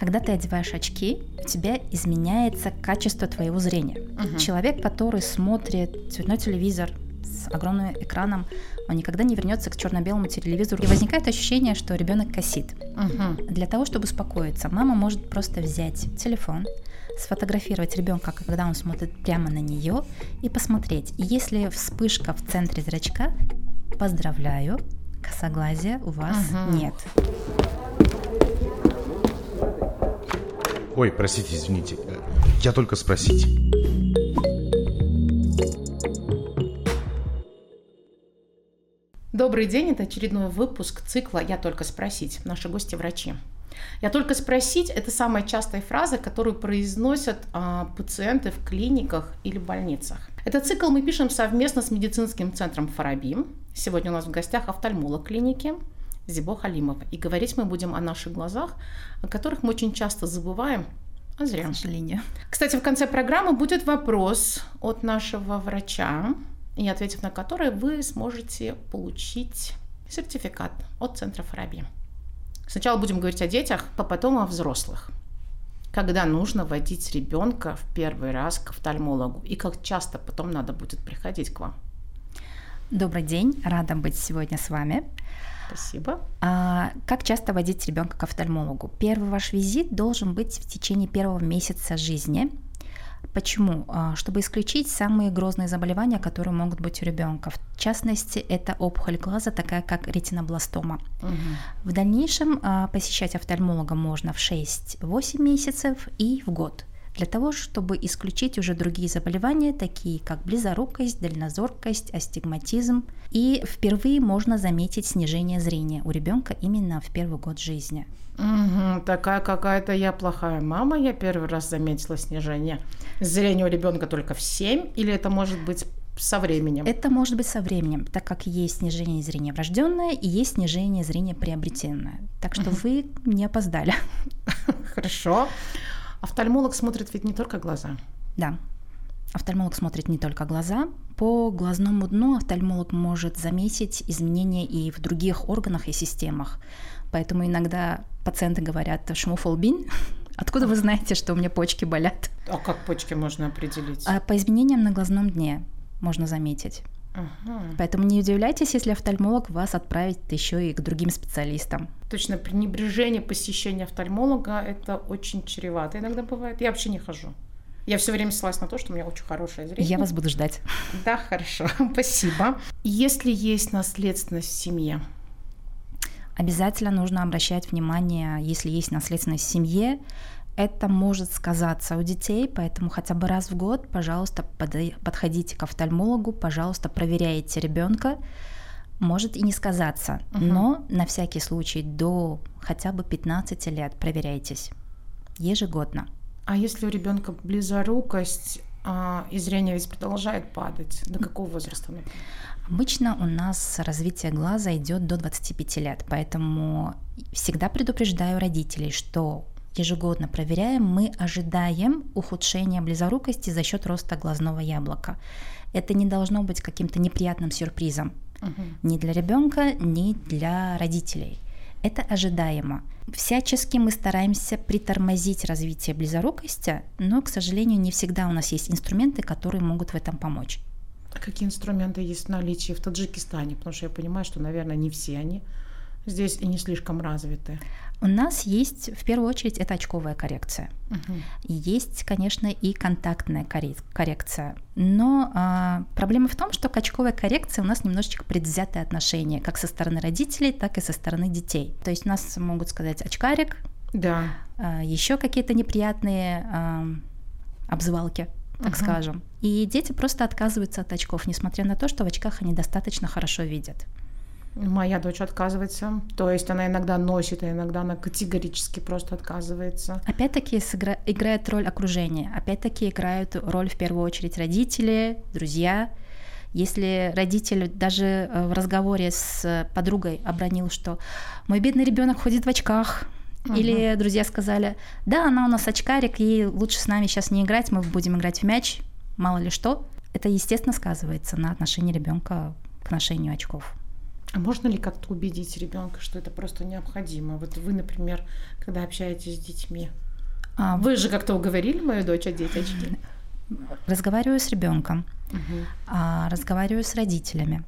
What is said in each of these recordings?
Когда ты одеваешь очки, у тебя изменяется качество твоего зрения. Мгм. Человек, который смотрит цветной телевизор с огромным экраном, он никогда не вернется к черно-белому телевизору. И возникает ощущение, что ребенок косит. Мгм. Для того, чтобы успокоиться, мама может просто взять телефон, сфотографировать ребенка, когда он смотрит прямо на нее, и посмотреть. И если вспышка в центре зрачка, поздравляю, косоглазия у вас Мгм. нет. Ой, простите, извините. Э, Я только спросить. Добрый день, это очередной выпуск цикла «Я только спросить». Наши гости врачи. «Я только спросить» – это самая частая фраза, которую произносят а, пациенты в клиниках или больницах. Этот цикл мы пишем совместно с медицинским центром «Фараби». Сегодня у нас в гостях офтальмолог клиники Зибо Халимова. И говорить мы будем о наших глазах, о которых мы очень часто забываем, а зря. К сожалению. Кстати, в конце программы будет вопрос от нашего врача, и ответив на который вы сможете получить сертификат от Центра Фараби. Сначала будем говорить о детях, а потом о взрослых. Когда нужно водить ребенка в первый раз к офтальмологу и как часто потом надо будет приходить к вам. Добрый день, рада быть сегодня с вами. Спасибо. А, как часто водить ребенка к офтальмологу? Первый ваш визит должен быть в течение первого месяца жизни. Почему? А, Чтобы исключить самые грозные заболевания, которые могут быть у ребенка. В частности, это опухоль глаза, такая как ретинобластома. Мгм. В дальнейшем а, посещать офтальмолога можно в 6-8 месяцев и в год для того, чтобы исключить уже другие заболевания, такие как близорукость, дальнозоркость, астигматизм. И впервые можно заметить снижение зрения у ребенка именно в первый год жизни. Мгм, такая какая-то я плохая мама. Я первый раз заметила снижение зрения у ребенка только в 7, или это может быть со временем? Это может быть со временем, так как есть снижение зрения врожденное и есть снижение зрения приобретенное. Так что вы не опоздали. Хорошо. Офтальмолог смотрит ведь не только глаза. Да. Офтальмолог смотрит не только глаза. По глазному дну офтальмолог может заметить изменения и в других органах и системах. Поэтому иногда пациенты говорят «шмуфолбин», Откуда вы знаете, что у меня почки болят? А как почки можно определить? А по изменениям на глазном дне можно заметить. Ага. Поэтому не удивляйтесь, если офтальмолог вас отправит еще и к другим специалистам. Точно, пренебрежение посещения офтальмолога это очень чревато. Иногда бывает. Я вообще не хожу. Я все время ссылаюсь на то, что у меня очень хорошее зрение. Я вас буду ждать. Да, хорошо, спасибо. Если есть наследственность в семье, Обязательно нужно обращать внимание, если есть наследственность в семье, это может сказаться у детей, поэтому хотя бы раз в год, пожалуйста, подходите к офтальмологу, пожалуйста, проверяйте ребенка. Может и не сказаться, Мгм. но на всякий случай до хотя бы 15 лет проверяйтесь ежегодно. а если у ребенка близорукость а, и зрение ведь продолжает падать, до какого возраста? например? Обычно у нас развитие глаза идет до 25 лет, поэтому всегда предупреждаю родителей, что ежегодно проверяем, мы ожидаем ухудшения близорукости за счет роста глазного яблока. Это не должно быть каким-то неприятным сюрпризом Мгм. ни для ребенка, ни для родителей. Это ожидаемо. Всячески мы стараемся притормозить развитие близорукости, но, к сожалению, не всегда у нас есть инструменты, которые могут в этом помочь. А какие инструменты есть в наличии в Таджикистане? Потому что я понимаю, что, наверное, не все они здесь и не слишком развиты. У нас есть, в первую очередь, это очковая коррекция. И Есть, конечно, и контактная корре- коррекция. Но а, проблема в том, что к очковой коррекции у нас немножечко предвзятое отношение, как со стороны родителей, так и со стороны детей. То есть нас могут сказать очкарик, Да. а, еще какие-то неприятные а, обзывалки, так Мгм. скажем. И дети просто отказываются от очков, несмотря на то, что в очках они достаточно хорошо видят. Моя дочь отказывается. То есть она иногда носит, а иногда она категорически просто отказывается. Опять-таки сыгра- играет роль окружения, опять-таки играют роль в первую очередь родители, друзья. Если родитель даже э, в разговоре с подругой обронил, что мой бедный ребенок ходит в очках, или друзья сказали, да, она у нас очкарик, ей лучше с нами сейчас не играть, мы будем играть в мяч, мало ли что, это естественно сказывается на отношении ребенка к ношению очков. А можно ли как-то убедить ребенка, что это просто необходимо? Вот вы, например, когда общаетесь с детьми, а, вы же как-то уговорили мою дочь одеть очки? Разговариваю с ребенком, угу. разговариваю с родителями.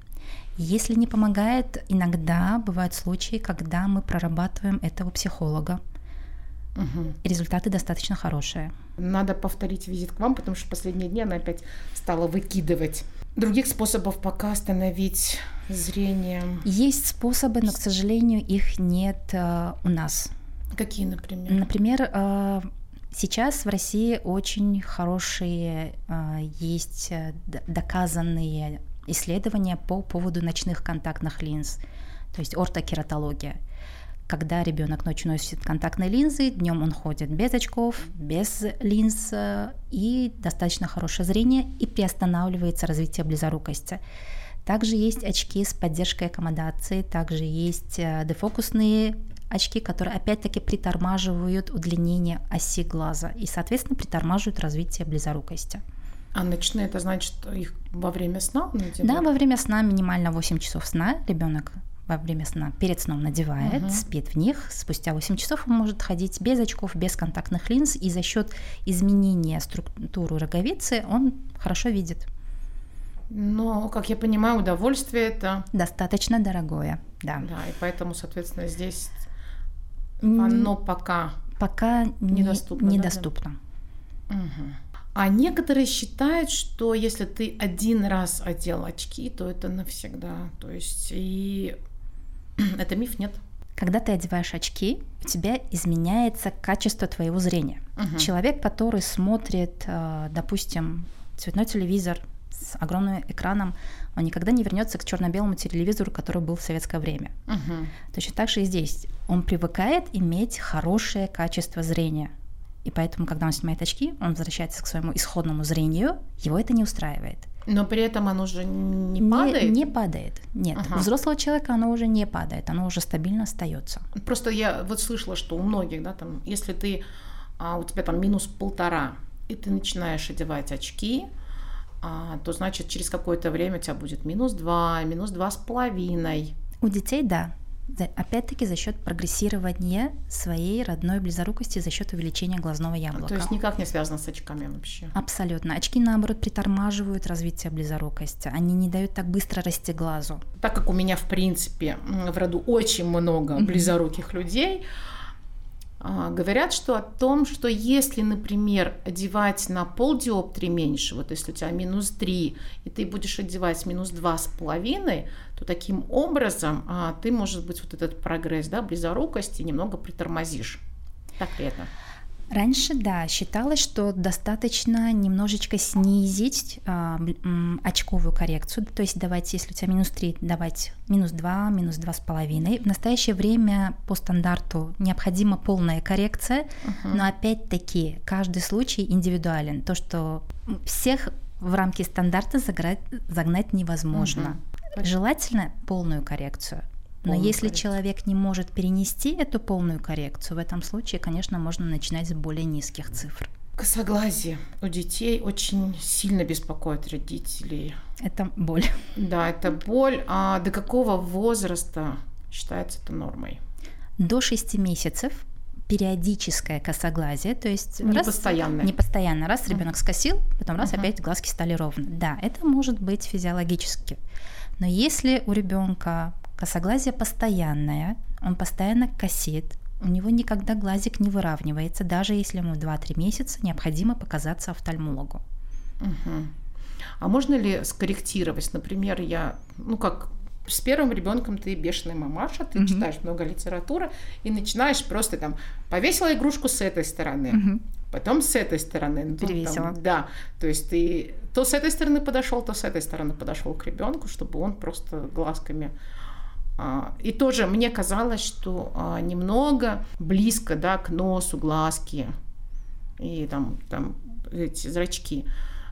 Если не помогает, иногда бывают случаи, когда мы прорабатываем этого психолога. Угу. результаты достаточно хорошие. Надо повторить визит к вам, потому что в последние дни она опять стала выкидывать. Других способов пока остановить зрение. Есть способы, но, к сожалению, их нет э, у нас. Какие, например? Например, э, сейчас в России очень хорошие э, есть э, доказанные исследования по поводу ночных контактных линз, то есть ортокератология. Когда ребенок ночью носит контактные линзы, днем он ходит без очков, без линз, э, и достаточно хорошее зрение, и приостанавливается развитие близорукости. Также есть очки с поддержкой аккомодации, также есть э, дефокусные очки, которые опять-таки притормаживают удлинение оси глаза и, соответственно, притормаживают развитие близорукости. А ночные это значит их во время сна надевают? Да, во время сна минимально 8 часов сна ребенок во время сна перед сном надевает, угу. спит в них. Спустя 8 часов он может ходить без очков, без контактных линз, и за счет изменения структуры роговицы он хорошо видит. Но, как я понимаю, удовольствие это достаточно дорогое, да. Да, и поэтому, соответственно, здесь оно пока пока недоступно. недоступно. Да? Угу. А некоторые считают, что если ты один раз одел очки, то это навсегда. То есть и это миф, нет? Когда ты одеваешь очки, у тебя изменяется качество твоего зрения. Угу. Человек, который смотрит, э, допустим, цветной телевизор с огромным экраном, он никогда не вернется к черно-белому телевизору, который был в советское время. Угу. Точно так же и здесь. Он привыкает иметь хорошее качество зрения. И поэтому, когда он снимает очки, он возвращается к своему исходному зрению, его это не устраивает. Но при этом оно уже не падает? Не, не падает, нет. Ага. У взрослого человека оно уже не падает, оно уже стабильно остается. Просто я вот слышала, что у многих, да, там, если ты, а, у тебя там минус полтора, и ты начинаешь одевать очки, то значит через какое-то время у тебя будет минус два, минус два с половиной. У детей, да опять-таки за счет прогрессирования своей родной близорукости за счет увеличения глазного яблока. То есть никак не связано с очками вообще? Абсолютно. Очки, наоборот, притормаживают развитие близорукости. Они не дают так быстро расти глазу. Так как у меня, в принципе, в роду очень много близоруких людей, а, говорят, что о том, что если, например, одевать на полдиоптрии меньше, вот если у тебя минус 3, и ты будешь одевать минус 2,5, то таким образом а, ты, может быть, вот этот прогресс да, близорукости немного притормозишь. Так ли это? Раньше, да, считалось, что достаточно немножечко снизить э, очковую коррекцию, то есть давать, если у тебя минус 3, давать минус 2, минус 2,5. В настоящее время по стандарту необходима полная коррекция, uh-huh. но опять-таки каждый случай индивидуален. То, что всех в рамки стандарта загнать, загнать невозможно. Uh-huh. Желательно полную коррекцию. Но если коррекцию. человек не может перенести эту полную коррекцию, в этом случае, конечно, можно начинать с более низких цифр. Косоглазие у детей очень сильно беспокоит родителей. Это боль. Да, это боль. А до какого возраста считается это нормой? До 6 месяцев периодическое косоглазие, то есть не раз, постоянно. Не постоянно. Раз ребенок скосил, потом раз uh-huh. опять глазки стали ровно. Да, это может быть физиологически. Но если у ребенка Косоглазие постоянное, он постоянно косит, у него никогда глазик не выравнивается, даже если ему 2-3 месяца необходимо показаться офтальмологу. Угу. А можно ли скорректировать? Например, я, ну как с первым ребенком ты бешеная мамаша, ты угу. читаешь много литературы и начинаешь просто там повесила игрушку с этой стороны, угу. потом с этой стороны. Ну, Перевесила. Там, да, то есть ты то с этой стороны подошел, то с этой стороны подошел к ребенку, чтобы он просто глазками а, и тоже мне казалось, что а, немного близко да, к носу, глазки и там, там эти зрачки.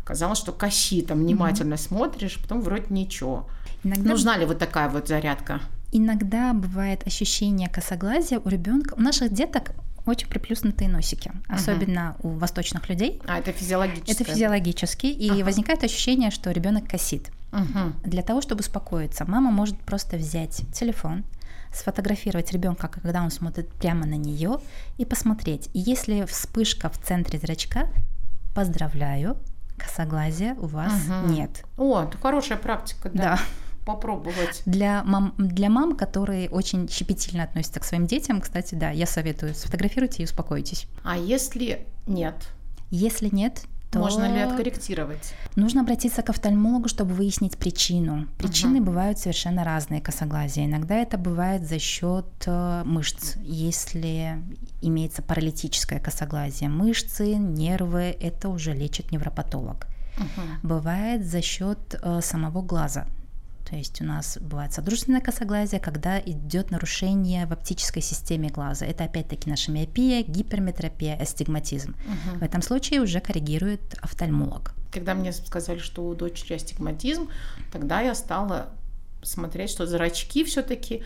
Казалось, что коси там внимательно mm-hmm. смотришь, потом вроде ничего. Иногда... Нужна ли вот такая вот зарядка? Иногда бывает ощущение косоглазия у ребенка. У наших деток очень приплюснутые носики, особенно угу. у восточных людей. А это физиологически? Это физиологически, и ага. возникает ощущение, что ребенок косит. Мгм. Для того, чтобы успокоиться, мама может просто взять телефон, сфотографировать ребенка, когда он смотрит прямо на нее, и посмотреть. И если вспышка в центре зрачка, поздравляю, косоглазия у вас Мгм. нет. О, это хорошая практика, да. Да. Попробовать. Для мам, для мам, которые очень щепетильно относятся к своим детям, кстати, да, я советую, сфотографируйте и успокойтесь. А если нет, Если нет, то можно ли откорректировать? Нужно обратиться к офтальмологу, чтобы выяснить причину. Причины бывают совершенно разные косоглазия. Иногда это бывает за счет э, мышц, если имеется паралитическое косоглазие. Мышцы, нервы, это уже лечит невропатолог. Мгм. Бывает за счет э, самого глаза. То есть у нас бывает содружественное косоглазие, когда идет нарушение в оптической системе глаза. Это опять-таки наша миопия, гиперметропия, астигматизм. Мгм. В этом случае уже коррегирует офтальмолог. Когда мне сказали, что у дочери астигматизм, тогда я стала смотреть, что зрачки все-таки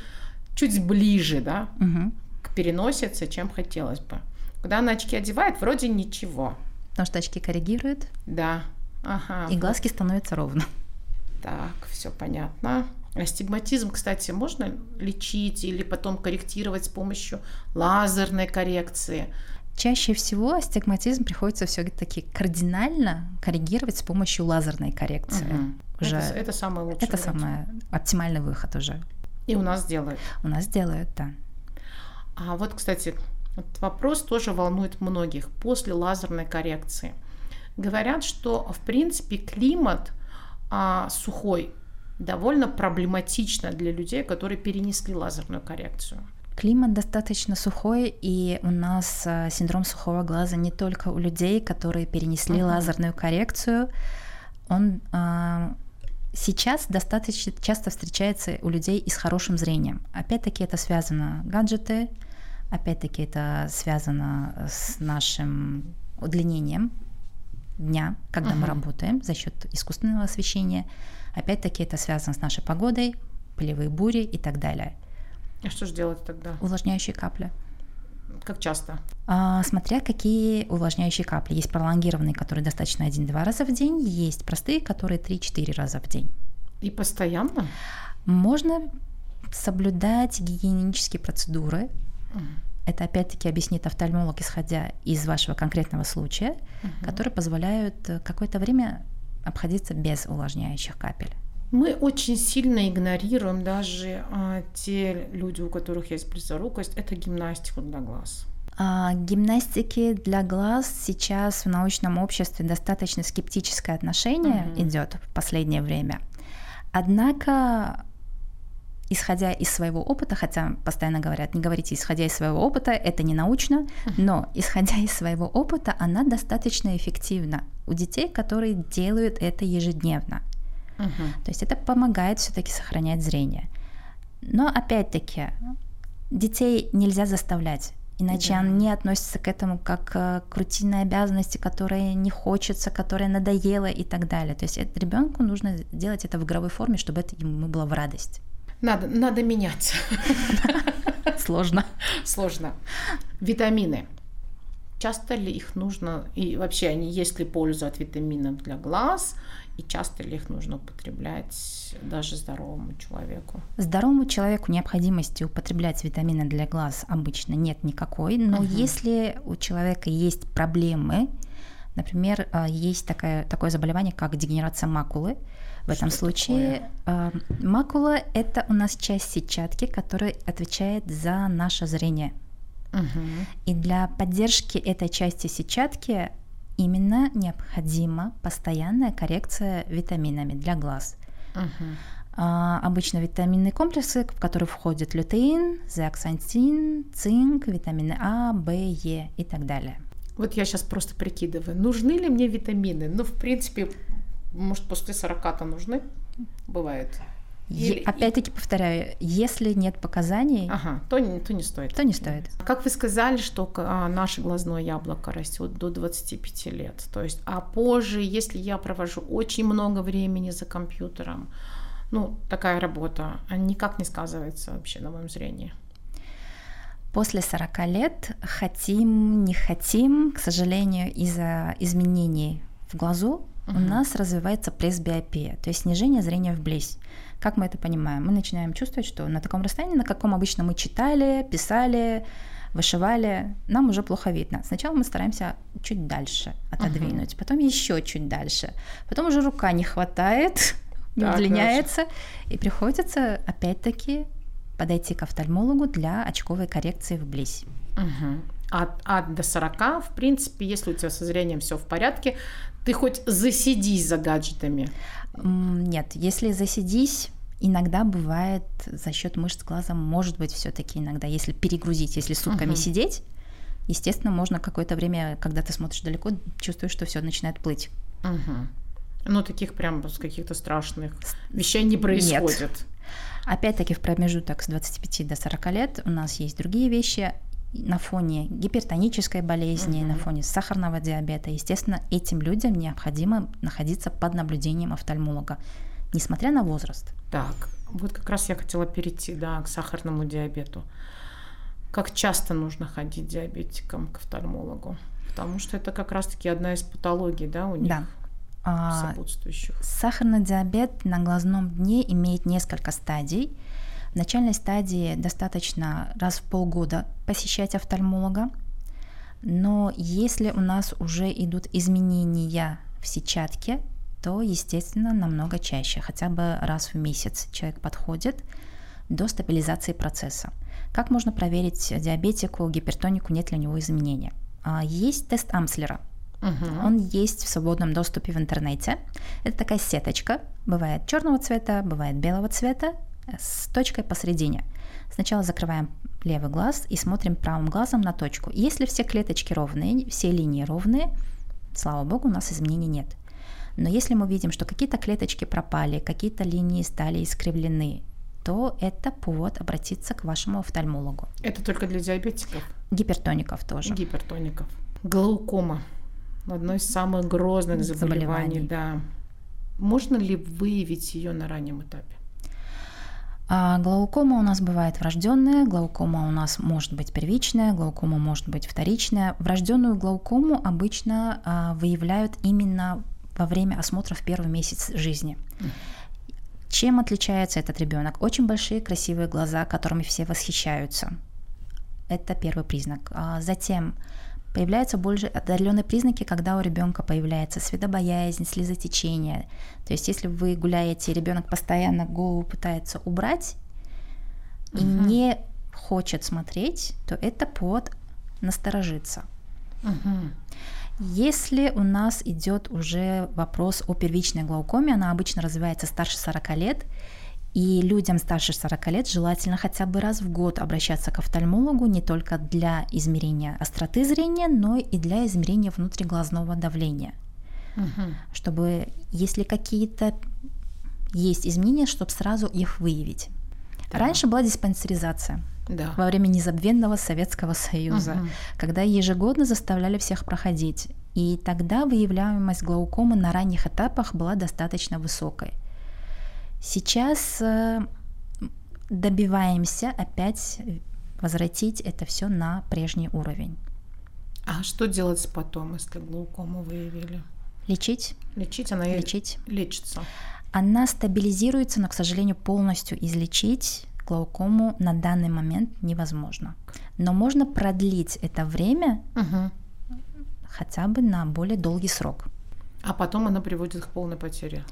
чуть ближе, да, Мгм. к переносице, чем хотелось бы. Когда она очки одевает, вроде ничего. Потому что очки коррегируют, Да. Ага. и глазки становятся ровно. Так, все понятно. Астигматизм, кстати, можно лечить или потом корректировать с помощью лазерной коррекции. Чаще всего астигматизм приходится все-таки кардинально коррегировать с помощью лазерной коррекции. Мгм. Уже Это, это самый лучший это самый оптимальный выход уже. И у нас делают. У нас делают, да. А вот, кстати, этот вопрос тоже волнует многих после лазерной коррекции. Говорят, что, в принципе, климат а, сухой довольно проблематично для людей, которые перенесли лазерную коррекцию. Климат достаточно сухой, и у нас а, синдром сухого глаза не только у людей, которые перенесли Мгм. лазерную коррекцию. Он а, сейчас достаточно часто встречается у людей и с хорошим зрением. Опять-таки это связано гаджеты, опять-таки это связано с нашим удлинением дня, когда мы Мгм. работаем за счет искусственного освещения. Опять-таки это связано с нашей погодой, полевые бури и так далее. А что же делать тогда? Увлажняющие капли. Как часто? А, смотря какие увлажняющие капли. Есть пролонгированные, которые достаточно 1-2 раза в день, есть простые, которые 3-4 раза в день. И постоянно? Можно соблюдать гигиенические процедуры. Это опять-таки объяснит офтальмолог, исходя из вашего конкретного случая, Мгм. которые позволяют э, какое-то время обходиться без увлажняющих капель. Мы очень сильно игнорируем даже а, те люди, у которых есть близорукость, это гимнастику для глаз. А, гимнастики для глаз сейчас в научном обществе достаточно скептическое отношение Мгм. идет в последнее время. Однако, исходя из своего опыта, хотя постоянно говорят, не говорите исходя из своего опыта, это не научно, но исходя из своего опыта, она достаточно эффективна у детей, которые делают это ежедневно. Мгм. То есть это помогает все-таки сохранять зрение. Но опять-таки, детей нельзя заставлять. Иначе Да. они относятся к этому как э, к рутинной обязанности, которая не хочется, которая надоела и так далее. То есть ребенку нужно делать это в игровой форме, чтобы это ему было в радость. Надо, надо менять. Сложно. Сложно. Витамины. Часто ли их нужно, и вообще они есть ли польза от витаминов для глаз, и часто ли их нужно употреблять даже здоровому человеку? Здоровому человеку необходимости употреблять витамины для глаз обычно нет никакой, но Мгм. если у человека есть проблемы, например, а, есть такое, такое заболевание, как дегенерация макулы, в этом Что случае а, макула – это у нас часть сетчатки, которая отвечает за наше зрение. Мгм. И для поддержки этой части сетчатки именно необходима постоянная коррекция витаминами для глаз. Мгм. А, обычно витаминные комплексы, в которые входят лютеин, зеаксантин, цинк, витамины А, В, Е и так далее. Вот я сейчас просто прикидываю, нужны ли мне витамины? Ну, в принципе, может, после 40-то нужны? Бывает. Или- Опять-таки повторяю, если нет показаний, Ага, то, не- то не стоит. то не стоит. Как вы сказали, что а, наше глазное яблоко растет до 25 лет. То есть, а позже, если я провожу очень много времени за компьютером, ну, такая работа, а никак не сказывается вообще на моем зрении. После 40 лет хотим, не хотим, к сожалению, из-за изменений в глазу у нас развивается пресбиопия, то есть снижение зрения вблизь. Как мы это понимаем? Мы начинаем чувствовать, что на таком расстоянии, на каком обычно мы читали, писали, вышивали, нам уже плохо видно. Сначала мы стараемся чуть дальше отодвинуть, uh-huh. потом еще чуть дальше, потом уже рука не хватает, не удлиняется, и приходится опять-таки подойти к офтальмологу для очковой коррекции вблизь. Угу. От, от до 40, в принципе, если у тебя со зрением все в порядке, ты хоть засидись за гаджетами. Нет, если засидись, иногда бывает за счет мышц глаза, может быть, все-таки иногда, если перегрузить, если сутками uh сидеть, естественно, можно какое-то время, когда ты смотришь далеко, чувствуешь, что все начинает плыть. uh Ну, таких прям с каких-то страшных вещей не происходит. Нет. Опять-таки в промежуток с 25 до 40 лет у нас есть другие вещи на фоне гипертонической болезни, uh-huh. на фоне сахарного диабета. Естественно, этим людям необходимо находиться под наблюдением офтальмолога, несмотря на возраст. Так, вот как раз я хотела перейти да, к сахарному диабету. Как часто нужно ходить диабетикам к офтальмологу? Потому что это как раз-таки одна из патологий, да, у них. Да. А, сопутствующих. Сахарный диабет на глазном дне имеет несколько стадий. В начальной стадии достаточно раз в полгода посещать офтальмолога, но если у нас уже идут изменения в сетчатке, то, естественно, намного чаще, хотя бы раз в месяц человек подходит до стабилизации процесса. Как можно проверить диабетику, гипертонику, нет ли у него изменения? А, есть тест Амслера – Угу. Он есть в свободном доступе в интернете. Это такая сеточка. Бывает черного цвета, бывает белого цвета с точкой посередине. Сначала закрываем левый глаз и смотрим правым глазом на точку. Если все клеточки ровные, все линии ровные, слава богу, у нас изменений нет. Но если мы видим, что какие-то клеточки пропали, какие-то линии стали искривлены, то это повод обратиться к вашему офтальмологу. Это только для диабетиков? Гипертоников тоже. Гипертоников. Глаукома одно из самых грозных заболеваний, заболеваний. да. Можно ли выявить ее на раннем этапе? А глаукома у нас бывает врожденная, глаукома у нас может быть первичная, глаукома может быть вторичная. Врожденную глаукому обычно а, выявляют именно во время осмотра в первый месяц жизни. Чем отличается этот ребенок? Очень большие красивые глаза, которыми все восхищаются. Это первый признак. А затем Появляются больше отдаленные признаки, когда у ребенка появляется светобоязнь, слезотечение. То есть, если вы гуляете, ребенок постоянно голову пытается убрать угу. и не хочет смотреть, то это повод насторожиться. Угу. Если у нас идет уже вопрос о первичной глаукоме, она обычно развивается старше 40 лет, и людям старше 40 лет желательно хотя бы раз в год обращаться к офтальмологу не только для измерения остроты зрения, но и для измерения внутриглазного давления. Угу. Чтобы, если какие-то есть изменения, чтобы сразу их выявить. Да. Раньше была диспансеризация. Да. Во время незабвенного Советского Союза, угу. когда ежегодно заставляли всех проходить. И тогда выявляемость глаукомы на ранних этапах была достаточно высокой. Сейчас э, добиваемся опять возвратить это все на прежний уровень. А что делать потом, если глаукому выявили? Лечить. Лечить она лечить. лечится. Она стабилизируется, но, к сожалению, полностью излечить глаукому на данный момент невозможно. Но можно продлить это время угу. хотя бы на более долгий срок. А потом она приводит к полной потере.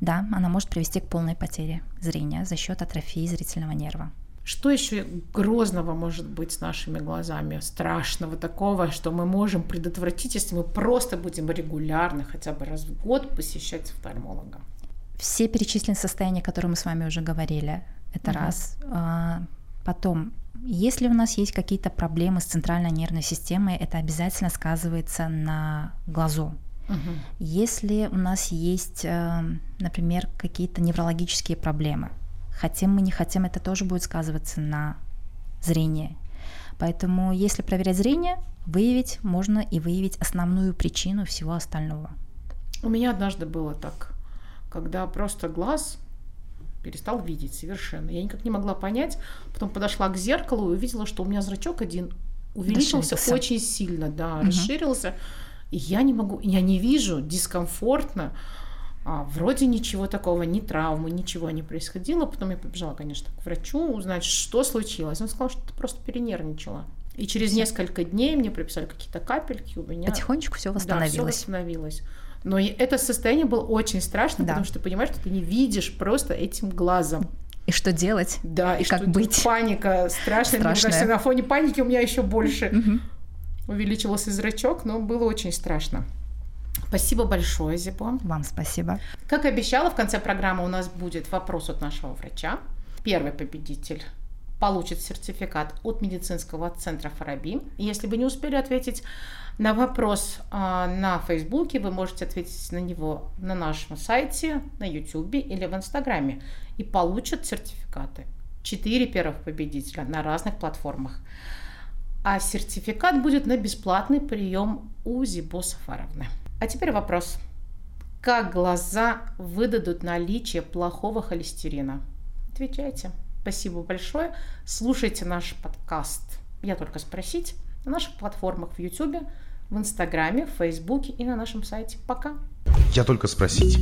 Да, она может привести к полной потере зрения за счет атрофии зрительного нерва. Что еще грозного может быть с нашими глазами, страшного такого, что мы можем предотвратить, если мы просто будем регулярно, хотя бы раз в год посещать офтальмолога? Все перечисленные состояния, которые мы с вами уже говорили, это угу. раз. А, потом, если у нас есть какие-то проблемы с центральной нервной системой, это обязательно сказывается на глазу. Угу. Если у нас есть, э, например, какие-то неврологические проблемы, хотим мы не хотим, это тоже будет сказываться на зрении. Поэтому, если проверять зрение, выявить можно и выявить основную причину всего остального. У меня однажды было так, когда просто глаз перестал видеть совершенно. Я никак не могла понять. Потом подошла к зеркалу и увидела, что у меня зрачок один увеличился очень сильно, да, угу. расширился. И я не могу, я не вижу, дискомфортно. А, вроде ничего такого, ни травмы, ничего не происходило. Потом я побежала, конечно, к врачу узнать, что случилось. Он сказал, что ты просто перенервничала. И через несколько дней мне прописали какие-то капельки у меня. Потихонечку все восстановилось. Да, все восстановилось. Но это состояние было очень страшно, да. потому что ты понимаешь, что ты не видишь просто этим глазом. И что делать? Да, и как что быть? Паника страшная. страшная. Мне кажется, на фоне паники у меня еще больше увеличивался зрачок, но было очень страшно. Спасибо большое, Зибо. Вам спасибо. Как обещала, в конце программы у нас будет вопрос от нашего врача. Первый победитель получит сертификат от медицинского центра Фараби. Если вы не успели ответить на вопрос а, на Фейсбуке, вы можете ответить на него на нашем сайте, на Ютубе или в Инстаграме и получат сертификаты. Четыре первых победителя на разных платформах. А сертификат будет на бесплатный прием у Зибо Сафаровны. А теперь вопрос. Как глаза выдадут наличие плохого холестерина? Отвечайте. Спасибо большое. Слушайте наш подкаст «Я только спросить» на наших платформах в YouTube, в Инстаграме, в Фейсбуке и на нашем сайте. Пока. «Я только спросить».